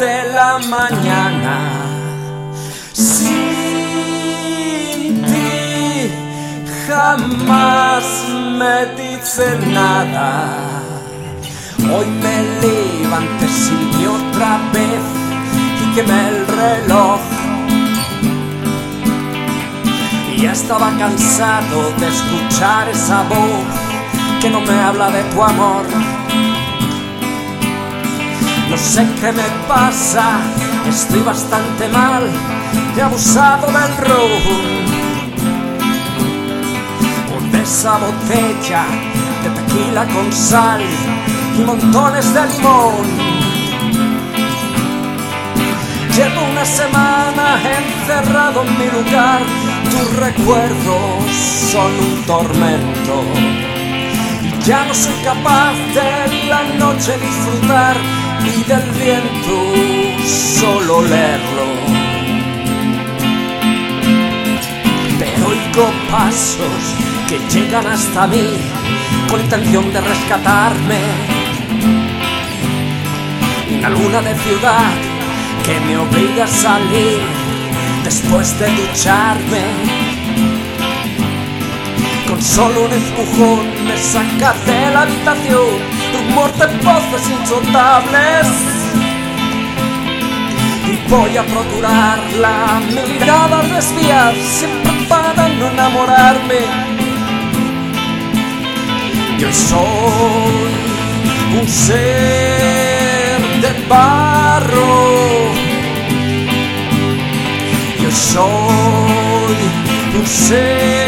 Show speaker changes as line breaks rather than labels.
la mañana. Sin ti jamás me dice nada. Hoy me levanté sin ti otra vez y quemé el reloj. Ya estaba cansado de escuchar esa voz que no me habla de tu amor. No sé qué me pasa, estoy bastante mal, he abusado del ron. Por esa botella de tequila con sal y montones de limón. Llevo una semana encerrado en mi lugar, tus recuerdos son un tormento. Ya no soy capaz de la noche disfrutar y del viento solo leerlo. Pero oigo pasos que llegan hasta mí con intención de rescatarme. Una luna de ciudad que me obliga a salir después de ducharme. Con solo un empujón me saca de la habitación rumor de voces insotables. Y voy a procurar la mirada desviar siempre para no enamorarme. Yo soy un ser de barro. Yo soy un ser